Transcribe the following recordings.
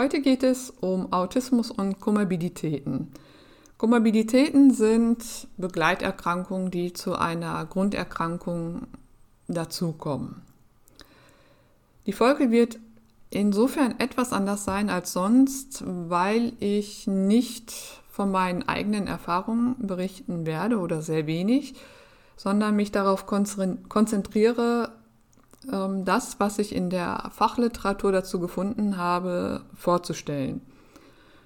Heute geht es um Autismus und Komorbiditäten. Komorbiditäten sind Begleiterkrankungen, die zu einer Grunderkrankung dazukommen. Die Folge wird insofern etwas anders sein als sonst, weil ich nicht von meinen eigenen Erfahrungen berichten werde oder sehr wenig, sondern mich darauf konzentriere, das, was ich in der Fachliteratur dazu gefunden habe, vorzustellen.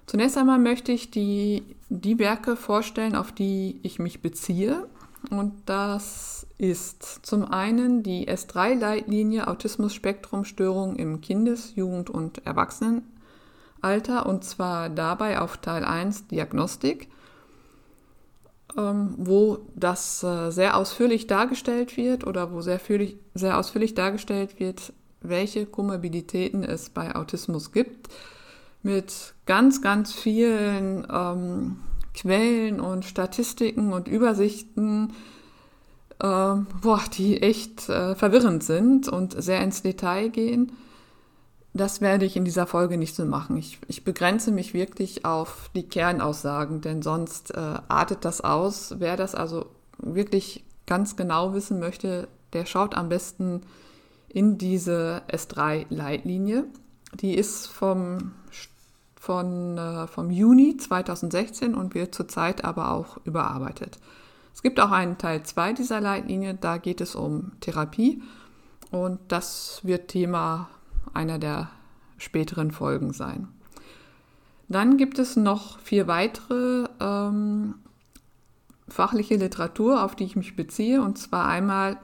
Zunächst einmal möchte ich die, die Werke vorstellen, auf die ich mich beziehe. Und das ist zum einen die S3-Leitlinie Autismus-Spektrum-Störung im Kindes-, Jugend- und Erwachsenenalter und zwar dabei auf Teil 1 Diagnostik ähm, wo das äh, sehr ausführlich dargestellt wird oder wo sehr, fühlig, sehr ausführlich dargestellt wird, welche Komorbiditäten es bei Autismus gibt, mit ganz, ganz vielen ähm, Quellen und Statistiken und Übersichten, äh, boah, die echt äh, verwirrend sind und sehr ins Detail gehen. Das werde ich in dieser Folge nicht so machen. Ich, ich begrenze mich wirklich auf die Kernaussagen, denn sonst äh, artet das aus. Wer das also wirklich ganz genau wissen möchte, der schaut am besten in diese S3-Leitlinie. Die ist vom, von, äh, vom Juni 2016 und wird zurzeit aber auch überarbeitet. Es gibt auch einen Teil 2 dieser Leitlinie, da geht es um Therapie und das wird Thema einer der späteren Folgen sein. Dann gibt es noch vier weitere ähm, fachliche Literatur, auf die ich mich beziehe, und zwar einmal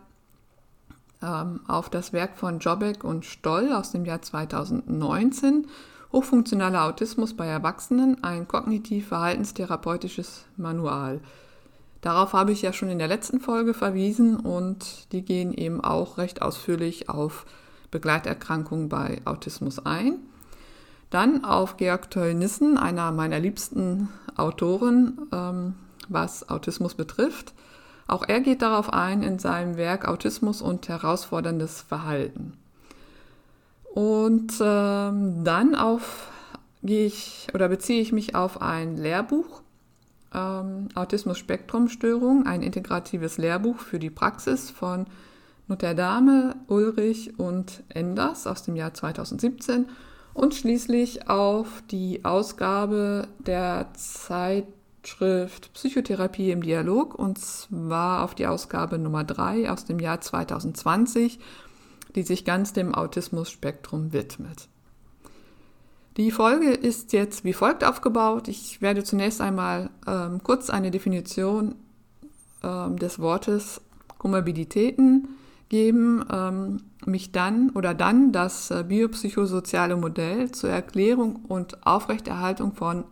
ähm, auf das Werk von Jobek und Stoll aus dem Jahr 2019, Hochfunktionaler Autismus bei Erwachsenen, ein kognitiv-verhaltenstherapeutisches Manual. Darauf habe ich ja schon in der letzten Folge verwiesen und die gehen eben auch recht ausführlich auf Begleiterkrankungen bei Autismus ein. Dann auf Georg Teunissen, einer meiner liebsten Autoren, ähm, was Autismus betrifft. Auch er geht darauf ein in seinem Werk Autismus und herausforderndes Verhalten. Und ähm, dann auf gehe ich oder beziehe ich mich auf ein Lehrbuch, ähm, Autismus Spektrumstörung, ein integratives Lehrbuch für die Praxis von Notre Dame, Ulrich und Enders aus dem Jahr 2017 und schließlich auf die Ausgabe der Zeitschrift Psychotherapie im Dialog und zwar auf die Ausgabe Nummer 3 aus dem Jahr 2020, die sich ganz dem Autismus-Spektrum widmet. Die Folge ist jetzt wie folgt aufgebaut. Ich werde zunächst einmal ähm, kurz eine Definition ähm, des Wortes Komorbiditäten geben, ähm, mich dann oder dann das äh, biopsychosoziale Modell zur Erklärung und Aufrechterhaltung von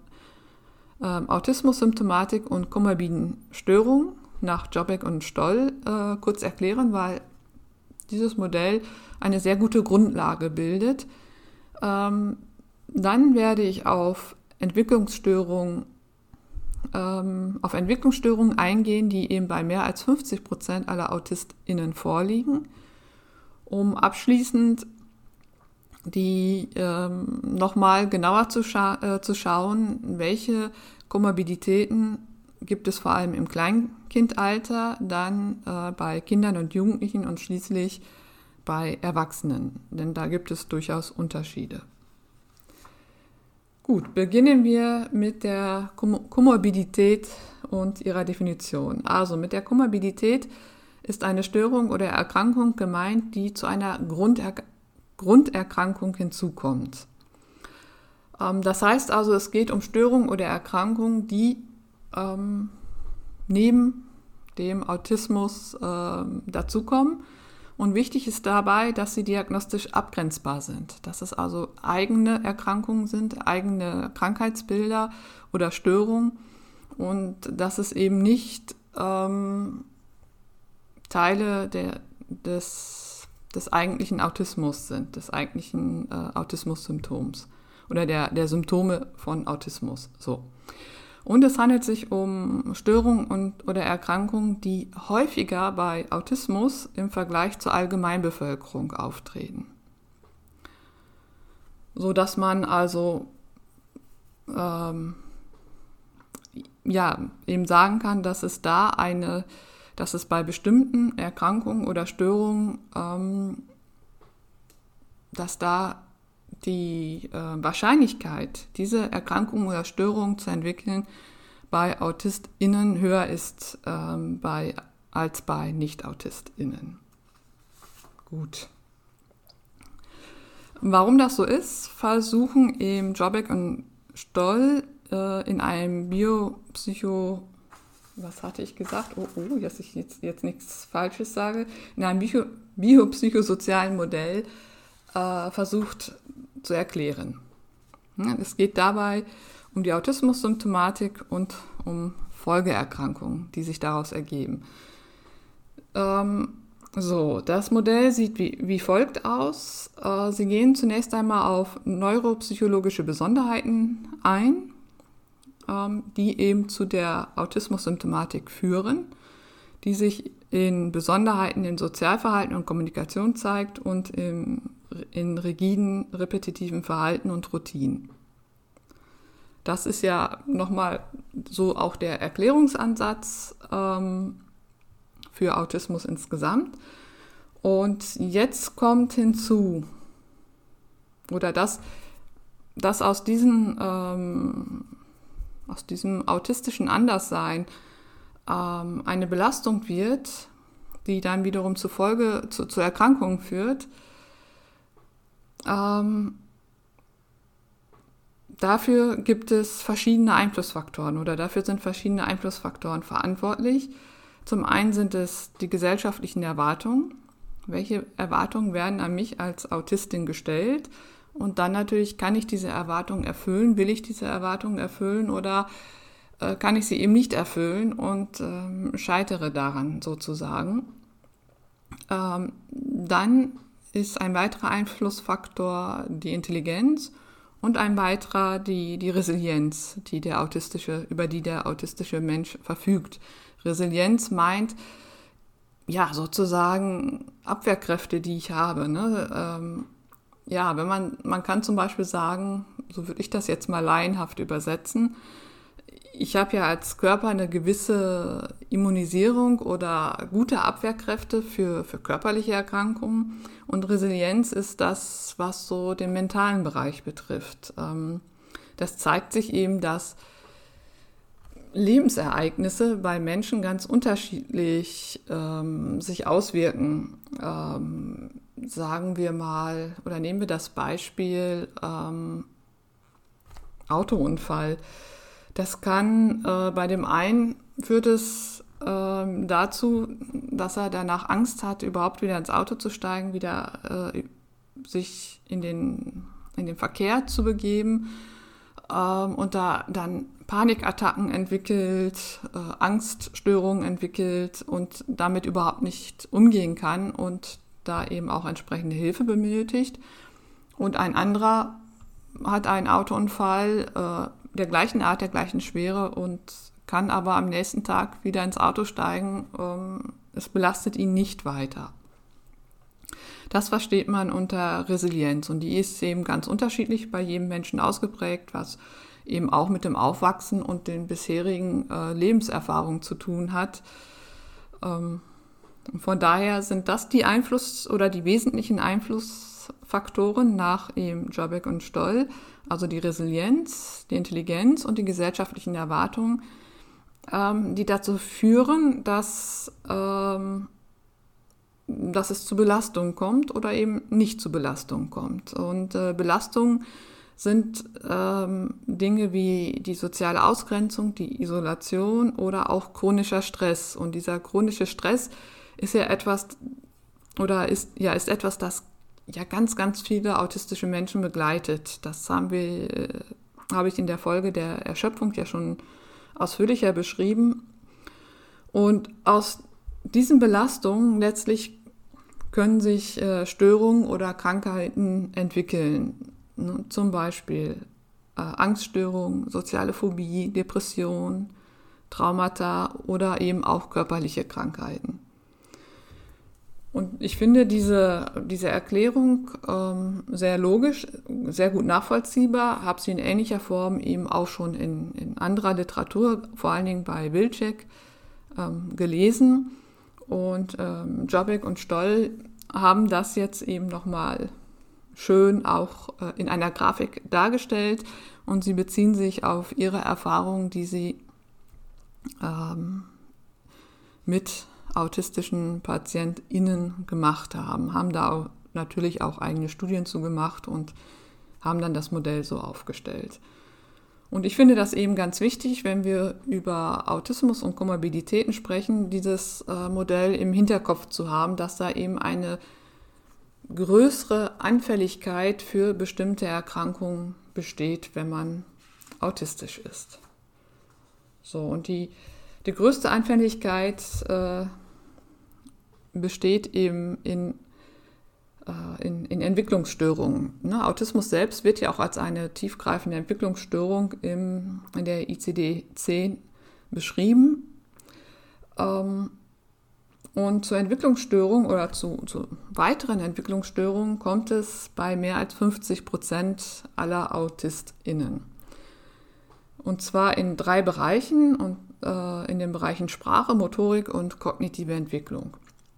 ähm, Autismus-Symptomatik und komorbiden Störungen nach Jobek und Stoll äh, kurz erklären, weil dieses Modell eine sehr gute Grundlage bildet. Ähm, dann werde ich auf Entwicklungsstörungen ähm, auf Entwicklungsstörungen eingehen, die eben bei mehr als 50 Prozent aller AutistInnen vorliegen, um abschließend die ähm, nochmal genauer zu, scha äh, zu schauen, welche Komorbiditäten gibt es vor allem im Kleinkindalter, dann äh, bei Kindern und Jugendlichen und schließlich bei Erwachsenen, denn da gibt es durchaus Unterschiede. Gut, beginnen wir mit der Komorbidität und ihrer Definition. Also mit der Komorbidität ist eine Störung oder Erkrankung gemeint, die zu einer Grunder Grunderkrankung hinzukommt. Ähm, das heißt also, es geht um Störungen oder Erkrankungen, die ähm, neben dem Autismus ähm, dazukommen und wichtig ist dabei, dass sie diagnostisch abgrenzbar sind, dass es also eigene Erkrankungen sind, eigene Krankheitsbilder oder Störungen und dass es eben nicht ähm, Teile der, des, des eigentlichen Autismus sind, des eigentlichen äh, Autismus-Symptoms oder der, der Symptome von Autismus. So. Und es handelt sich um Störungen und, oder Erkrankungen, die häufiger bei Autismus im Vergleich zur Allgemeinbevölkerung auftreten. So dass man also ähm, ja, eben sagen kann, dass es da eine, dass es bei bestimmten Erkrankungen oder Störungen, ähm, dass da die äh, Wahrscheinlichkeit, diese Erkrankung oder Störung zu entwickeln, bei AutistInnen höher ist ähm, bei, als bei Nicht-AutistInnen. Gut. Warum das so ist, versuchen eben Jobek und Stoll äh, in einem Biopsycho, was hatte ich gesagt? Oh, oh, dass ich jetzt, jetzt nichts Falsches sage, in einem Bio, biopsychosozialen Modell äh, versucht zu erklären. Es geht dabei um die Autismus-Symptomatik und um Folgeerkrankungen, die sich daraus ergeben. Ähm, so, das Modell sieht wie, wie folgt aus. Äh, Sie gehen zunächst einmal auf neuropsychologische Besonderheiten ein, ähm, die eben zu der Autismus-Symptomatik führen, die sich in Besonderheiten im Sozialverhalten und Kommunikation zeigt und im in rigiden, repetitiven Verhalten und Routinen. Das ist ja nochmal so auch der Erklärungsansatz ähm, für Autismus insgesamt. Und jetzt kommt hinzu, oder dass, dass aus, diesen, ähm, aus diesem autistischen Anderssein ähm, eine Belastung wird, die dann wiederum zur Folge, zu, zu Erkrankungen führt, ähm, dafür gibt es verschiedene Einflussfaktoren oder dafür sind verschiedene Einflussfaktoren verantwortlich. Zum einen sind es die gesellschaftlichen Erwartungen. Welche Erwartungen werden an mich als Autistin gestellt? Und dann natürlich, kann ich diese Erwartungen erfüllen? Will ich diese Erwartungen erfüllen oder äh, kann ich sie eben nicht erfüllen und ähm, scheitere daran sozusagen? Ähm, dann ist ein weiterer Einflussfaktor die Intelligenz und ein weiterer die, die Resilienz, die der autistische, über die der autistische Mensch verfügt. Resilienz meint, ja, sozusagen Abwehrkräfte, die ich habe. Ne? Ähm, ja, wenn man, man kann zum Beispiel sagen, so würde ich das jetzt mal laienhaft übersetzen, ich habe ja als Körper eine gewisse Immunisierung oder gute Abwehrkräfte für, für körperliche Erkrankungen. Und Resilienz ist das, was so den mentalen Bereich betrifft. Ähm, das zeigt sich eben, dass Lebensereignisse bei Menschen ganz unterschiedlich ähm, sich auswirken. Ähm, sagen wir mal, oder nehmen wir das Beispiel ähm, Autounfall. Das kann äh, bei dem einen führt es äh, dazu, dass er danach Angst hat, überhaupt wieder ins Auto zu steigen, wieder äh, sich in den, in den Verkehr zu begeben ähm, und da dann Panikattacken entwickelt, äh, Angststörungen entwickelt und damit überhaupt nicht umgehen kann und da eben auch entsprechende Hilfe benötigt. Und ein anderer hat einen Autounfall, äh, der gleichen Art, der gleichen Schwere und kann aber am nächsten Tag wieder ins Auto steigen. Ähm, es belastet ihn nicht weiter. Das versteht man unter Resilienz und die ist eben ganz unterschiedlich bei jedem Menschen ausgeprägt, was eben auch mit dem Aufwachsen und den bisherigen äh, Lebenserfahrungen zu tun hat. Ähm, von daher sind das die Einfluss- oder die wesentlichen Einflussfaktoren nach eben Jobeck und Stoll, also die Resilienz, die Intelligenz und die gesellschaftlichen Erwartungen, ähm, die dazu führen, dass, ähm, dass es zu Belastungen kommt oder eben nicht zu Belastungen kommt. Und äh, Belastungen sind ähm, Dinge wie die soziale Ausgrenzung, die Isolation oder auch chronischer Stress. Und dieser chronische Stress ist ja etwas oder ist ja ist etwas, das ja ganz ganz viele autistische Menschen begleitet. Das haben wir äh, habe ich in der Folge der Erschöpfung ja schon ausführlicher beschrieben. Und aus diesen Belastungen letztlich können sich äh, Störungen oder Krankheiten entwickeln. Zum Beispiel äh, Angststörung, soziale Phobie, Depression, Traumata oder eben auch körperliche Krankheiten. Und ich finde diese, diese Erklärung ähm, sehr logisch, sehr gut nachvollziehbar, habe sie in ähnlicher Form eben auch schon in, in anderer Literatur, vor allen Dingen bei Wilczek, ähm, gelesen. Und ähm, Jobbik und Stoll haben das jetzt eben nochmal schön auch äh, in einer Grafik dargestellt und sie beziehen sich auf ihre Erfahrungen, die sie ähm, mit autistischen PatientInnen gemacht haben, haben da natürlich auch eigene Studien zu gemacht und haben dann das Modell so aufgestellt. Und ich finde das eben ganz wichtig, wenn wir über Autismus und Komorbiditäten sprechen, dieses äh, Modell im Hinterkopf zu haben, dass da eben eine größere Anfälligkeit für bestimmte Erkrankungen besteht, wenn man autistisch ist. So, und die, die größte Anfälligkeit äh, besteht eben in, äh, in, in Entwicklungsstörungen. Ne? Autismus selbst wird ja auch als eine tiefgreifende Entwicklungsstörung im, in der ICD-10 beschrieben. Ähm, und zur Entwicklungsstörung oder zu, zu, weiteren Entwicklungsstörungen kommt es bei mehr als 50 Prozent aller AutistInnen. Und zwar in drei Bereichen und äh, in den Bereichen Sprache, Motorik und kognitive Entwicklung.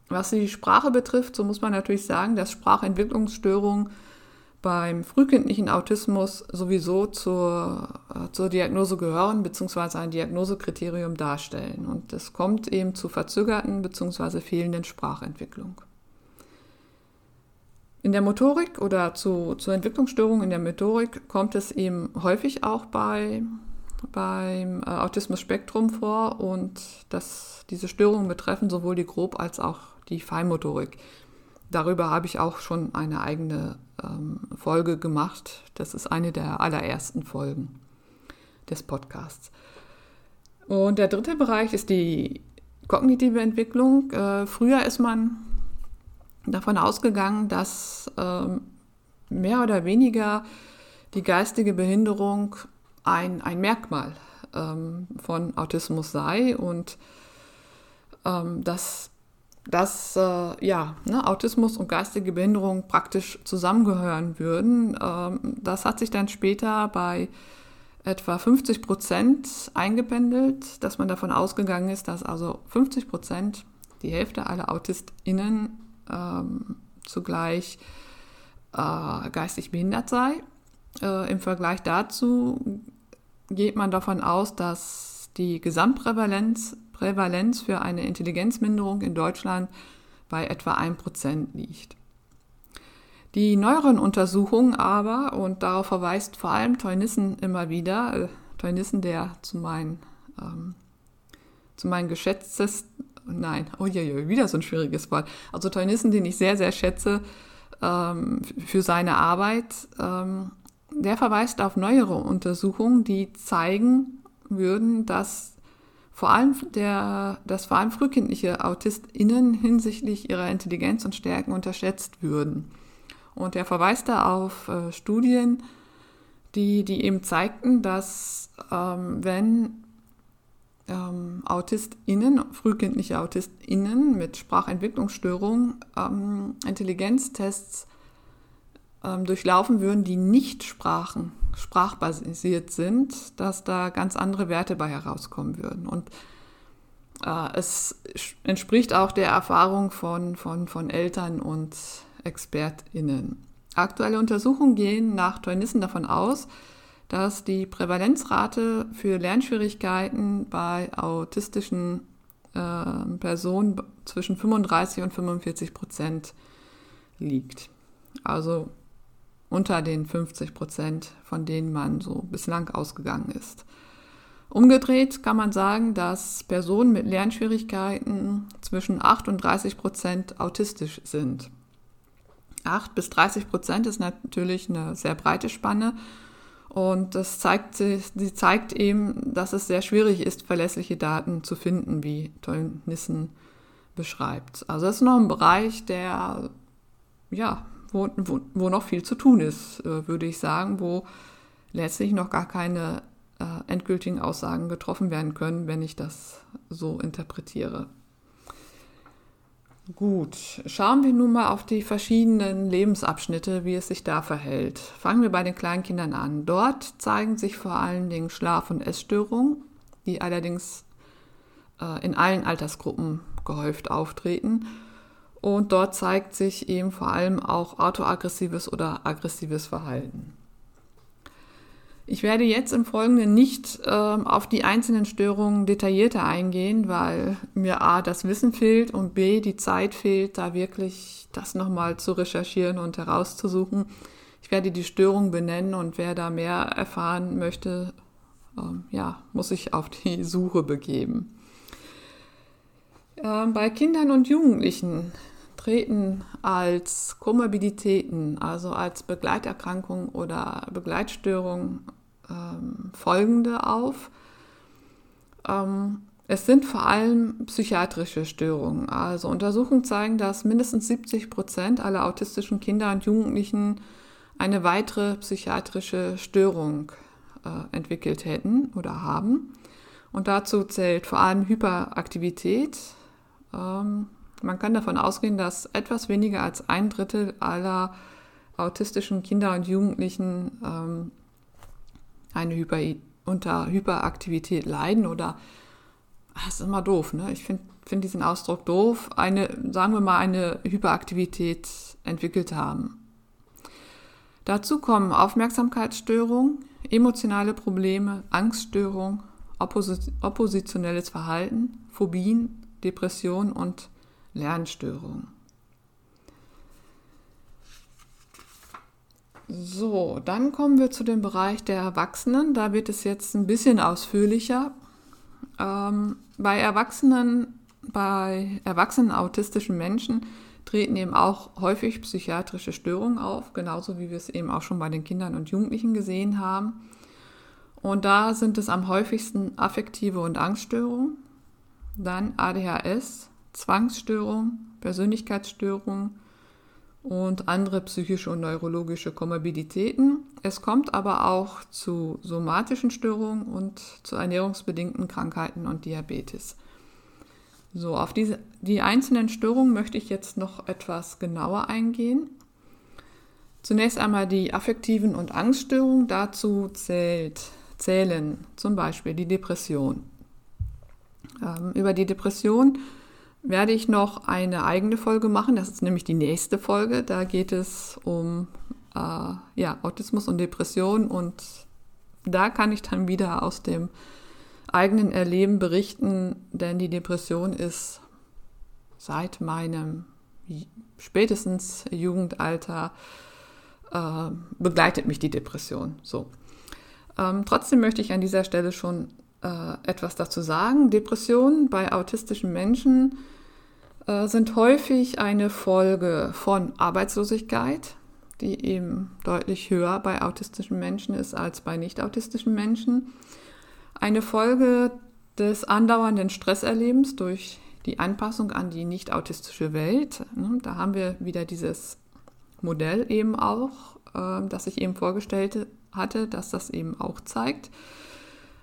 Was die Sprache betrifft, so muss man natürlich sagen, dass Sprachentwicklungsstörungen beim frühkindlichen Autismus sowieso zur, äh, zur Diagnose gehören bzw. ein Diagnosekriterium darstellen. Und es kommt eben zu verzögerten bzw. fehlenden Sprachentwicklung. In der Motorik oder zu, zu Entwicklungsstörungen in der Motorik kommt es eben häufig auch bei, beim äh, Autismus-Spektrum vor und das, diese Störungen betreffen sowohl die Grob- als auch die Feinmotorik. Darüber habe ich auch schon eine eigene ähm, Folge gemacht. Das ist eine der allerersten Folgen des Podcasts. Und der dritte Bereich ist die kognitive Entwicklung. Äh, früher ist man davon ausgegangen, dass ähm, mehr oder weniger die geistige Behinderung ein, ein Merkmal ähm, von Autismus sei und ähm, dass dass äh, ja, ne, Autismus und geistige Behinderung praktisch zusammengehören würden. Ähm, das hat sich dann später bei etwa 50 Prozent eingependelt, dass man davon ausgegangen ist, dass also 50 Prozent, die Hälfte aller AutistInnen, ähm, zugleich äh, geistig behindert sei. Äh, Im Vergleich dazu geht man davon aus, dass die Gesamtprävalenz Prävalenz für eine Intelligenzminderung in Deutschland bei etwa 1% liegt. Die neueren Untersuchungen aber, und darauf verweist vor allem Teunissen immer wieder, äh, Teunissen, der zu meinen, ähm, zu meinen geschätztesten, nein, oh je, je, wieder so ein schwieriges Wort, also Teunissen, den ich sehr, sehr schätze ähm, für seine Arbeit, ähm, der verweist auf neuere Untersuchungen, die zeigen würden, dass vor allem der, dass vor allem frühkindliche AutistInnen hinsichtlich ihrer Intelligenz und Stärken unterschätzt würden. Und er verweist da auf äh, Studien, die, die eben zeigten, dass ähm, wenn ähm, AutistInnen, frühkindliche AutistInnen mit Sprachentwicklungsstörungen ähm, Intelligenztests ähm, durchlaufen würden, die nicht Sprachen, sprachbasiert sind, dass da ganz andere Werte bei herauskommen würden. Und äh, es entspricht auch der Erfahrung von, von, von Eltern und ExpertInnen. Aktuelle Untersuchungen gehen nach Teunissen davon aus, dass die Prävalenzrate für Lernschwierigkeiten bei autistischen äh, Personen zwischen 35 und 45 Prozent liegt. Also unter den 50 Prozent, von denen man so bislang ausgegangen ist. Umgedreht kann man sagen, dass Personen mit Lernschwierigkeiten zwischen 8 und 30 Prozent autistisch sind. 8 bis 30 Prozent ist natürlich eine sehr breite Spanne und das zeigt, sie zeigt eben, dass es sehr schwierig ist, verlässliche Daten zu finden, wie Tollnissen beschreibt. Also das ist noch ein Bereich, der, ja, wo, wo, wo noch viel zu tun ist, äh, würde ich sagen, wo letztlich noch gar keine äh, endgültigen Aussagen getroffen werden können, wenn ich das so interpretiere. Gut, schauen wir nun mal auf die verschiedenen Lebensabschnitte, wie es sich da verhält. Fangen wir bei den Kleinkindern an. Dort zeigen sich vor allen Dingen Schlaf- und Essstörungen, die allerdings äh, in allen Altersgruppen gehäuft auftreten. Und dort zeigt sich eben vor allem auch autoaggressives oder aggressives Verhalten. Ich werde jetzt im Folgenden nicht äh, auf die einzelnen Störungen detaillierter eingehen, weil mir A das Wissen fehlt und B die Zeit fehlt, da wirklich das nochmal zu recherchieren und herauszusuchen. Ich werde die Störung benennen und wer da mehr erfahren möchte, äh, ja, muss sich auf die Suche begeben. Äh, bei Kindern und Jugendlichen treten als Komorbiditäten, also als Begleiterkrankung oder Begleitstörung ähm, folgende auf. Ähm, es sind vor allem psychiatrische Störungen. Also Untersuchungen zeigen, dass mindestens 70 Prozent aller autistischen Kinder und Jugendlichen eine weitere psychiatrische Störung äh, entwickelt hätten oder haben. Und dazu zählt vor allem Hyperaktivität. Ähm, man kann davon ausgehen, dass etwas weniger als ein Drittel aller autistischen Kinder und Jugendlichen ähm, eine Hyper unter Hyperaktivität leiden oder das ah, ist immer doof, ne? Ich finde find diesen Ausdruck doof, eine, sagen wir mal, eine Hyperaktivität entwickelt haben. Dazu kommen Aufmerksamkeitsstörungen, emotionale Probleme, Angststörung, Opposi oppositionelles Verhalten, Phobien, Depression und Lernstörungen. So, dann kommen wir zu dem Bereich der Erwachsenen. Da wird es jetzt ein bisschen ausführlicher. Ähm, bei Erwachsenen, bei erwachsenen autistischen Menschen treten eben auch häufig psychiatrische Störungen auf, genauso wie wir es eben auch schon bei den Kindern und Jugendlichen gesehen haben. Und da sind es am häufigsten affektive und Angststörungen, dann ADHS, Zwangsstörungen, Persönlichkeitsstörungen, und andere psychische und neurologische Komorbiditäten. Es kommt aber auch zu somatischen Störungen und zu ernährungsbedingten Krankheiten und Diabetes. So, auf diese, die einzelnen Störungen möchte ich jetzt noch etwas genauer eingehen. Zunächst einmal die affektiven und Angststörungen. Dazu zählt, zählen zum Beispiel die Depression. Ähm, über die Depression werde ich noch eine eigene Folge machen. Das ist nämlich die nächste Folge. Da geht es um äh, ja, Autismus und Depression und da kann ich dann wieder aus dem eigenen Erleben berichten, denn die Depression ist seit meinem spätestens Jugendalter äh, begleitet mich die Depression. So. Ähm, trotzdem möchte ich an dieser Stelle schon äh, etwas dazu sagen. Depressionen bei autistischen Menschen äh, sind häufig eine Folge von Arbeitslosigkeit, die eben deutlich höher bei autistischen Menschen ist als bei nicht autistischen Menschen. Eine Folge des andauernden Stresserlebens durch die Anpassung an die nicht autistische Welt. Ne, da haben wir wieder dieses Modell eben auch, äh, das ich eben vorgestellt hatte, dass das eben auch zeigt.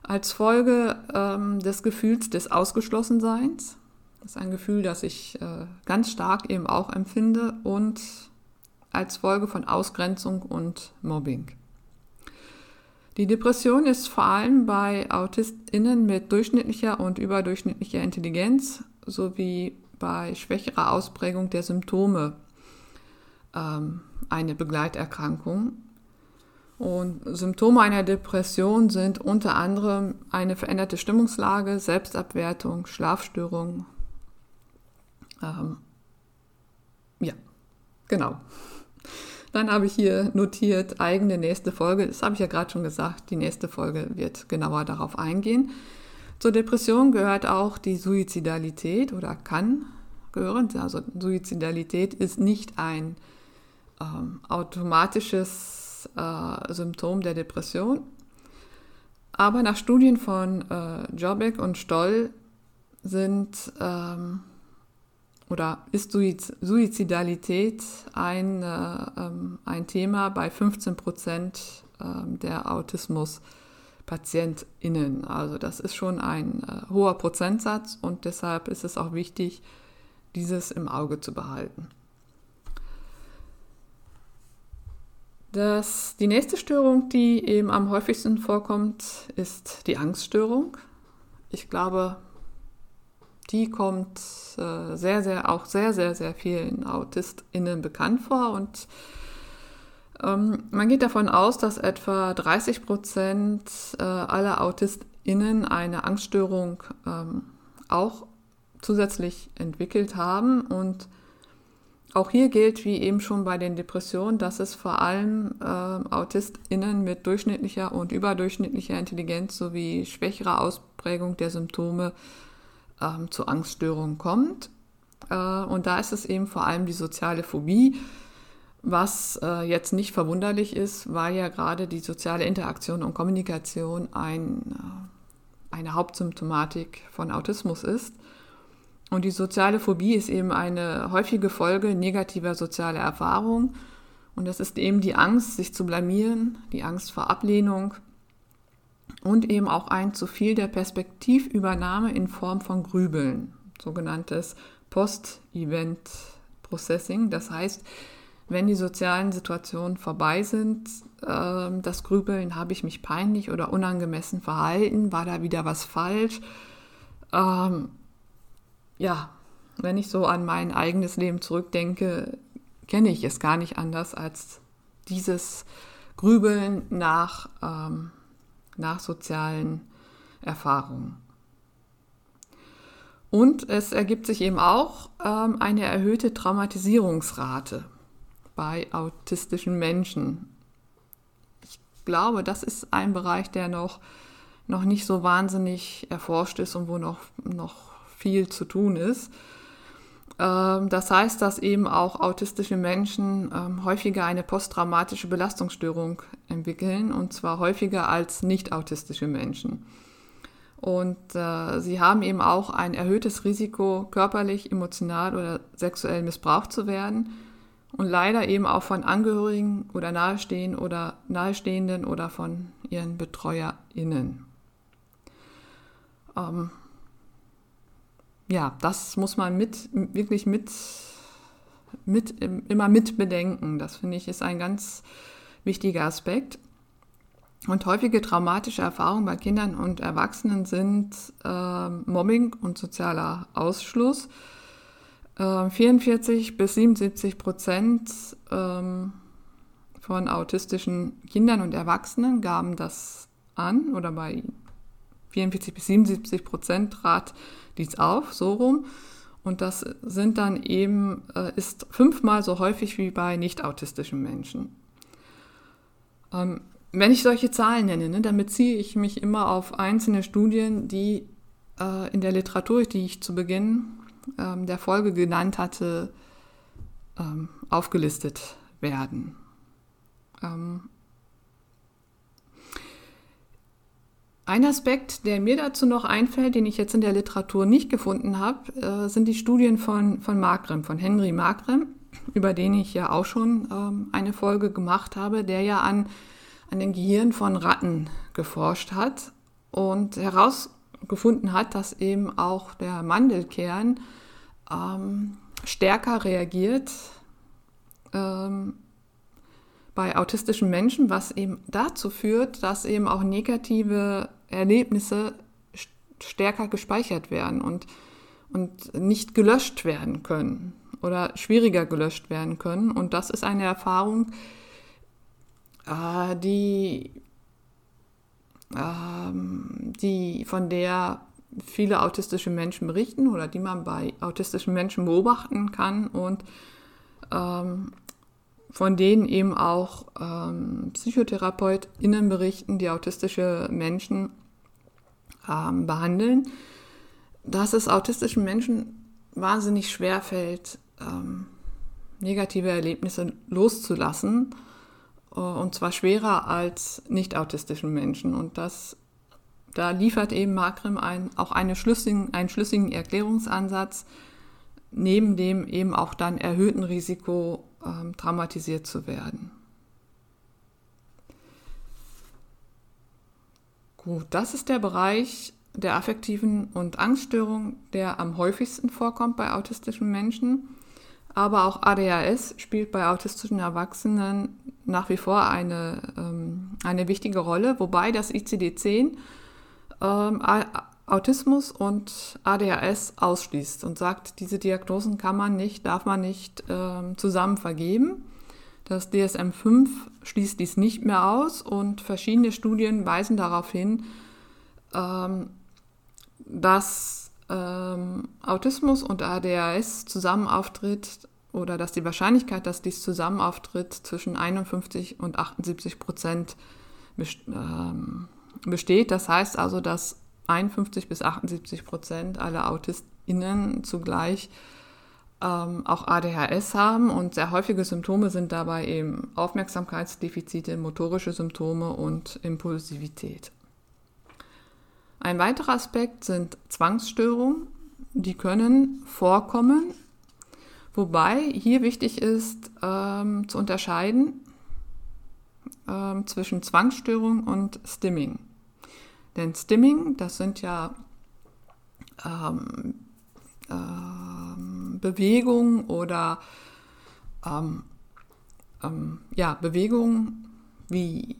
Als Folge ähm, des Gefühls des Ausgeschlossenseins. Das ist ein Gefühl, das ich äh, ganz stark eben auch empfinde und als Folge von Ausgrenzung und Mobbing. Die Depression ist vor allem bei AutistInnen mit durchschnittlicher und überdurchschnittlicher Intelligenz sowie bei schwächerer Ausprägung der Symptome ähm, eine Begleiterkrankung. Und Symptome einer Depression sind unter anderem eine veränderte Stimmungslage, Selbstabwertung, Schlafstörungen. Ähm, ja, genau. Dann habe ich hier notiert eigene nächste Folge. Das habe ich ja gerade schon gesagt. Die nächste Folge wird genauer darauf eingehen. Zur Depression gehört auch die Suizidalität oder kann gehören. Also Suizidalität ist nicht ein ähm, automatisches äh, Symptom der Depression. Aber nach Studien von äh, Jobeck und Stoll sind ähm, oder ist Suizidalität ein, äh, ähm, ein Thema bei 15 Prozent äh, der Autismus-PatientInnen. Also das ist schon ein äh, hoher Prozentsatz und deshalb ist es auch wichtig, dieses im Auge zu behalten. Das, die nächste Störung, die eben am häufigsten vorkommt, ist die Angststörung. Ich glaube, die kommt äh, sehr, sehr, auch sehr, sehr, sehr vielen AutistInnen bekannt vor und ähm, man geht davon aus, dass etwa 30 Prozent äh, aller AutistInnen eine Angststörung ähm, auch zusätzlich entwickelt haben und auch hier gilt, wie eben schon bei den Depressionen, dass es vor allem äh, AutistInnen mit durchschnittlicher und überdurchschnittlicher Intelligenz sowie schwächerer Ausprägung der Symptome ähm, zu Angststörungen kommt. Äh, und da ist es eben vor allem die soziale Phobie, was äh, jetzt nicht verwunderlich ist, weil ja gerade die soziale Interaktion und Kommunikation ein, äh, eine Hauptsymptomatik von Autismus ist. Und die soziale Phobie ist eben eine häufige Folge negativer sozialer Erfahrungen. Und das ist eben die Angst, sich zu blamieren, die Angst vor Ablehnung, und eben auch ein zu viel der Perspektivübernahme in Form von Grübeln, sogenanntes Post-Event-Processing. Das heißt, wenn die sozialen Situationen vorbei sind, äh, das Grübeln, habe ich mich peinlich oder unangemessen verhalten, war da wieder was falsch. Ja, wenn ich so an mein eigenes Leben zurückdenke, kenne ich es gar nicht anders als dieses Grübeln nach ähm, nach sozialen Erfahrungen. Und es ergibt sich eben auch ähm, eine erhöhte Traumatisierungsrate bei autistischen Menschen. Ich glaube, das ist ein Bereich, der noch, noch nicht so wahnsinnig erforscht ist und wo noch, noch viel zu tun ist. Ähm, das heißt, dass eben auch autistische Menschen ähm, häufiger eine posttraumatische Belastungsstörung entwickeln und zwar häufiger als nicht autistische Menschen. Und äh, sie haben eben auch ein erhöhtes Risiko, körperlich, emotional oder sexuell missbraucht zu werden und leider eben auch von Angehörigen oder Nahestehenden oder Nahestehenden oder von ihren BetreuerInnen. Ähm, ja, das muss man mit, wirklich mit, mit, immer mit bedenken. Das finde ich ist ein ganz wichtiger Aspekt. Und häufige traumatische Erfahrungen bei Kindern und Erwachsenen sind äh, Mobbing und sozialer Ausschluss. Äh, 44 bis 77 Prozent ähm, von autistischen Kindern und Erwachsenen gaben das an oder bei 44 bis 77 Prozent trat dies auf, so rum. Und das sind dann eben, äh, ist fünfmal so häufig wie bei nicht-autistischen Menschen. Ähm, wenn ich solche Zahlen nenne, ne, dann beziehe ich mich immer auf einzelne Studien, die äh, in der Literatur, die ich zu Beginn ähm, der Folge genannt hatte, ähm, aufgelistet werden. Ähm, Ein Aspekt, der mir dazu noch einfällt, den ich jetzt in der Literatur nicht gefunden habe, äh, sind die Studien von, von Markrem, von Henry Markrem, über den ich ja auch schon ähm, eine Folge gemacht habe, der ja an, an den Gehirn von Ratten geforscht hat. und herausgefunden hat, dass eben auch der Mandelkern ähm, stärker reagiert ähm, bei autistischen Menschen, was eben dazu führt, dass eben auch negative Erlebnisse stärker gespeichert werden und, und nicht gelöscht werden können oder schwieriger gelöscht werden können. Und das ist eine Erfahrung, äh, die, äh, die von der viele autistische Menschen berichten oder die man bei autistischen Menschen beobachten kann und ähm, von denen eben auch ähm, PsychotherapeutInnen berichten, die autistische Menschen ähm, behandeln, dass es autistischen Menschen wahnsinnig schwer fällt, ähm, negative Erlebnisse loszulassen. Äh, und zwar schwerer als nicht autistischen Menschen. Und das, da liefert eben Makrim ein, auch eine schlüssigen, einen schlüssigen Erklärungsansatz, neben dem eben auch dann erhöhten Risiko ähm, traumatisiert zu werden. Gut, das ist der Bereich der affektiven und Angststörung, der am häufigsten vorkommt bei autistischen Menschen. Aber auch ADHS spielt bei autistischen Erwachsenen nach wie vor eine, ähm, eine wichtige Rolle, wobei das ICD-10 ähm, Autismus und ADHS ausschließt und sagt, diese Diagnosen kann man nicht, darf man nicht ähm, zusammen vergeben. Das DSM-5 schließt dies nicht mehr aus und verschiedene Studien weisen darauf hin, ähm, dass ähm, Autismus und ADHS zusammen auftritt oder dass die Wahrscheinlichkeit, dass dies zusammen auftritt, zwischen 51 und 78 Prozent ähm, besteht. Das heißt also, dass 51 bis 78 Prozent aller AutistInnen zugleich ähm, auch ADHS haben und sehr häufige Symptome sind dabei eben Aufmerksamkeitsdefizite, motorische Symptome und Impulsivität. Ein weiterer Aspekt sind Zwangsstörungen. Die können vorkommen, wobei hier wichtig ist ähm, zu unterscheiden ähm, zwischen Zwangsstörung und Stimming. Denn Stimming, das sind ja ähm, ähm, Bewegungen oder ähm, ähm, ja, Bewegungen wie,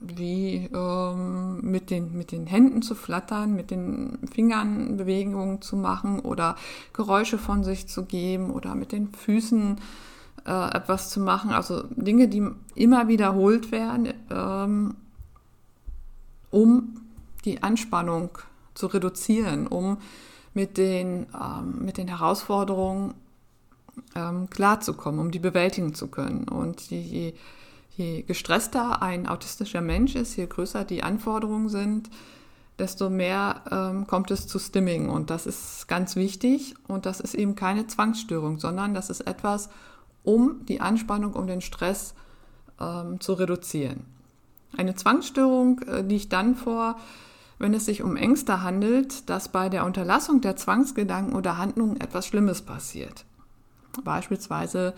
wie ähm, mit, den, mit den Händen zu flattern, mit den Fingern Bewegungen zu machen oder Geräusche von sich zu geben oder mit den Füßen äh, etwas zu machen. Also Dinge, die immer wiederholt werden ähm, um die Anspannung zu reduzieren, um mit den, ähm, mit den Herausforderungen ähm, klarzukommen, um die bewältigen zu können. Und je, je gestresster ein autistischer Mensch ist, je größer die Anforderungen sind, desto mehr ähm, kommt es zu Stimming. Und das ist ganz wichtig. Und das ist eben keine Zwangsstörung, sondern das ist etwas, um die Anspannung, um den Stress ähm, zu reduzieren. Eine Zwangsstörung äh, liegt dann vor, wenn es sich um Ängste handelt, dass bei der Unterlassung der Zwangsgedanken oder Handlungen etwas Schlimmes passiert. Beispielsweise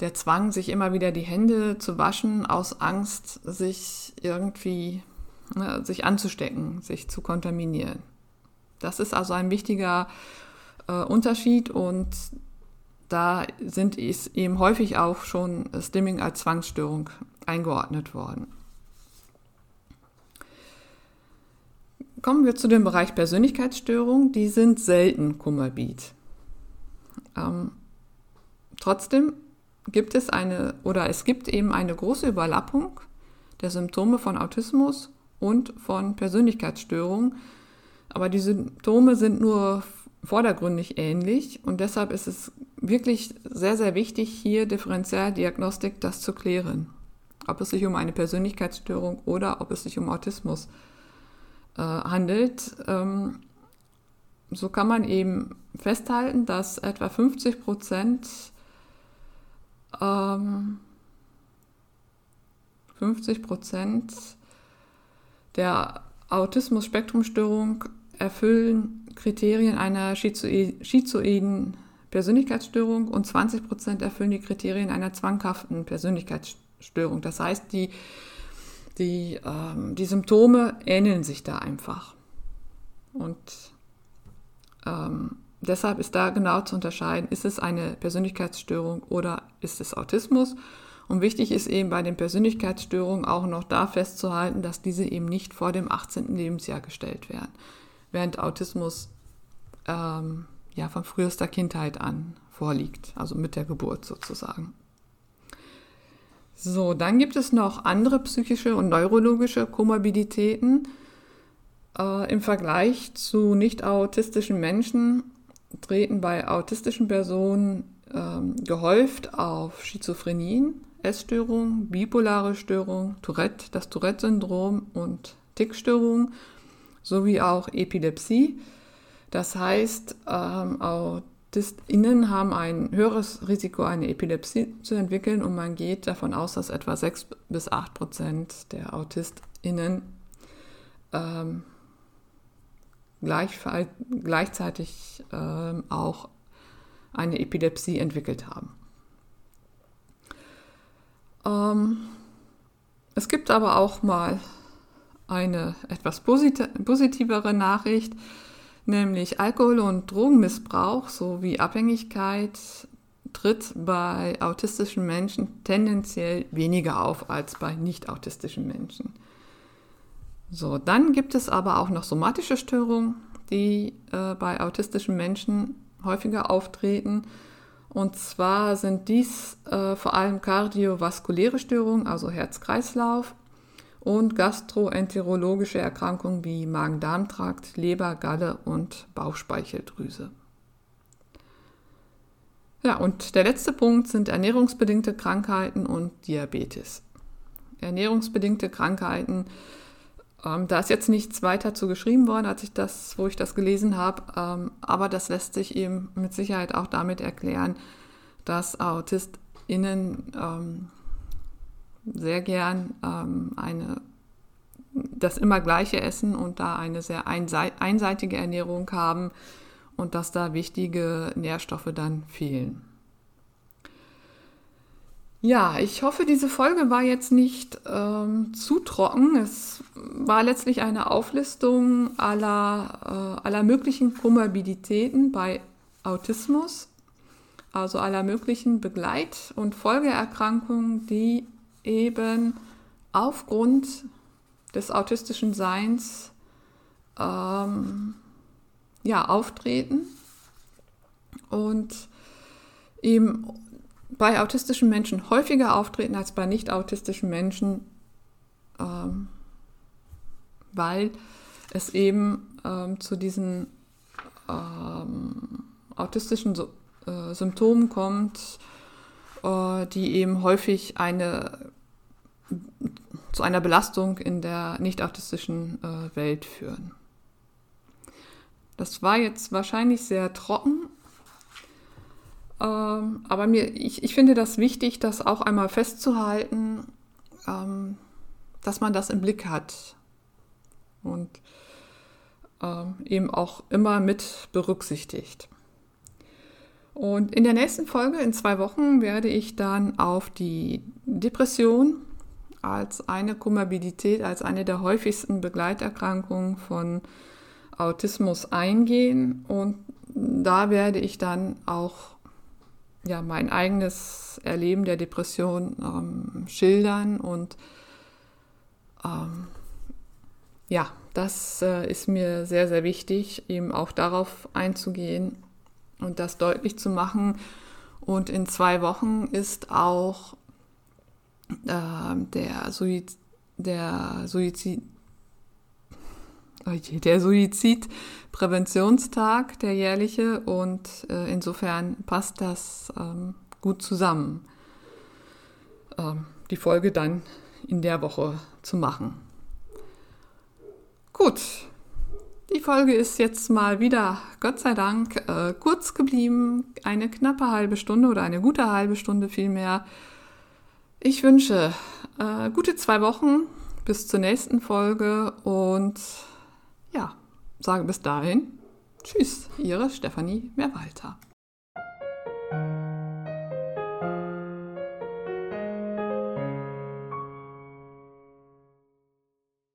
der Zwang, sich immer wieder die Hände zu waschen, aus Angst, sich irgendwie ne, sich anzustecken, sich zu kontaminieren. Das ist also ein wichtiger äh, Unterschied und da sind es eben häufig auch schon Stimming als Zwangsstörung eingeordnet worden. Kommen wir zu dem Bereich Persönlichkeitsstörung. Die sind selten komorbid. Ähm, trotzdem gibt es eine oder es gibt eben eine große Überlappung der Symptome von Autismus und von Persönlichkeitsstörung. Aber die Symptome sind nur vordergründig ähnlich und deshalb ist es wirklich sehr, sehr wichtig, hier Differentialdiagnostik das zu klären. Ob es sich um eine Persönlichkeitsstörung oder ob es sich um Autismus handelt äh, handelt, ähm, so kann man eben festhalten, dass etwa 50 Prozent ähm, 50 Prozent der Autismus-Spektrumstörung erfüllen Kriterien einer schizoiden Persönlichkeitsstörung und 20 Prozent erfüllen die Kriterien einer zwanghaften Persönlichkeitsstörung. Das heißt, die Die, ähm, die Symptome ähneln sich da einfach. Und ähm, deshalb ist da genau zu unterscheiden, ist es eine Persönlichkeitsstörung oder ist es Autismus. Und wichtig ist eben bei den Persönlichkeitsstörungen auch noch da festzuhalten, dass diese eben nicht vor dem 18. Lebensjahr gestellt werden, während Autismus ähm, ja von frühester Kindheit an vorliegt, also mit der Geburt sozusagen. So, dann gibt es noch andere psychische und neurologische Komorbiditäten. Äh, Im Vergleich zu nicht autistischen Menschen treten bei autistischen Personen äh, gehäuft auf Schizophrenien, Essstörungen, bipolare Störungen, Tourette, das Tourette-Syndrom und Tickstörungen sowie auch Epilepsie. Das heißt, ähm, AutistInnen haben ein höheres Risiko, eine Epilepsie zu entwickeln und man geht davon aus, dass etwa 6 bis 8 Prozent der AutistInnen ähm, gleich, gleichzeitig ähm, auch eine Epilepsie entwickelt haben. Ähm, es gibt aber auch mal eine etwas positivere Nachricht, nämlich Alkohol- und Drogenmissbrauch sowie Abhängigkeit tritt bei autistischen Menschen tendenziell weniger auf als bei nicht autistischen Menschen. So, dann gibt es aber auch noch somatische Störungen, die äh, bei autistischen Menschen häufiger auftreten. Und zwar sind dies äh, vor allem kardiovaskuläre Störungen, also Herz-Kreislauf, und gastroenterologische Erkrankungen wie Magen-Darm-Trakt, Leber, Galle und Bauchspeicheldrüse. Ja, und der letzte Punkt sind ernährungsbedingte Krankheiten und Diabetes. Ernährungsbedingte Krankheiten, ähm, da ist jetzt nichts weiter zu geschrieben worden, als ich das, wo ich das gelesen habe, ähm, aber das lässt sich eben mit Sicherheit auch damit erklären, dass AutistInnen ähm, sehr gern ähm, eine, das immer gleiche Essen und da eine sehr einseitige Ernährung haben und dass da wichtige Nährstoffe dann fehlen. Ja, ich hoffe, diese Folge war jetzt nicht ähm, zu trocken. Es war letztlich eine Auflistung aller, äh, aller möglichen Komorbiditäten bei Autismus, also aller möglichen Begleit- und Folgeerkrankungen, die eben aufgrund des autistischen Seins ähm, ja, auftreten und eben bei autistischen Menschen häufiger auftreten als bei nicht autistischen Menschen, ähm, weil es eben ähm, zu diesen ähm, autistischen so äh, Symptomen kommt, äh, die eben häufig eine zu einer Belastung in der nicht autistischen äh, Welt führen. Das war jetzt wahrscheinlich sehr trocken, ähm, aber mir, ich, ich finde das wichtig, das auch einmal festzuhalten, ähm, dass man das im Blick hat und ähm, eben auch immer mit berücksichtigt. Und in der nächsten Folge, in zwei Wochen, werde ich dann auf die Depression als eine Komorbidität, als eine der häufigsten Begleiterkrankungen von Autismus eingehen. Und da werde ich dann auch ja, mein eigenes Erleben der Depression ähm, schildern. Und ähm, ja, das äh, ist mir sehr, sehr wichtig, eben auch darauf einzugehen und das deutlich zu machen. Und in zwei Wochen ist auch der, Suizid, der Suizid, oh der Suizidpräventionstag, der jährliche, und äh, insofern passt das ähm, gut zusammen, ähm, die Folge dann in der Woche zu machen. Gut, die Folge ist jetzt mal wieder, Gott sei Dank, äh, kurz geblieben. Eine knappe halbe Stunde oder eine gute halbe Stunde vielmehr. Ich wünsche äh, gute zwei Wochen bis zur nächsten Folge und ja, sage bis dahin Tschüss, Ihre Stefanie Mehrwalter.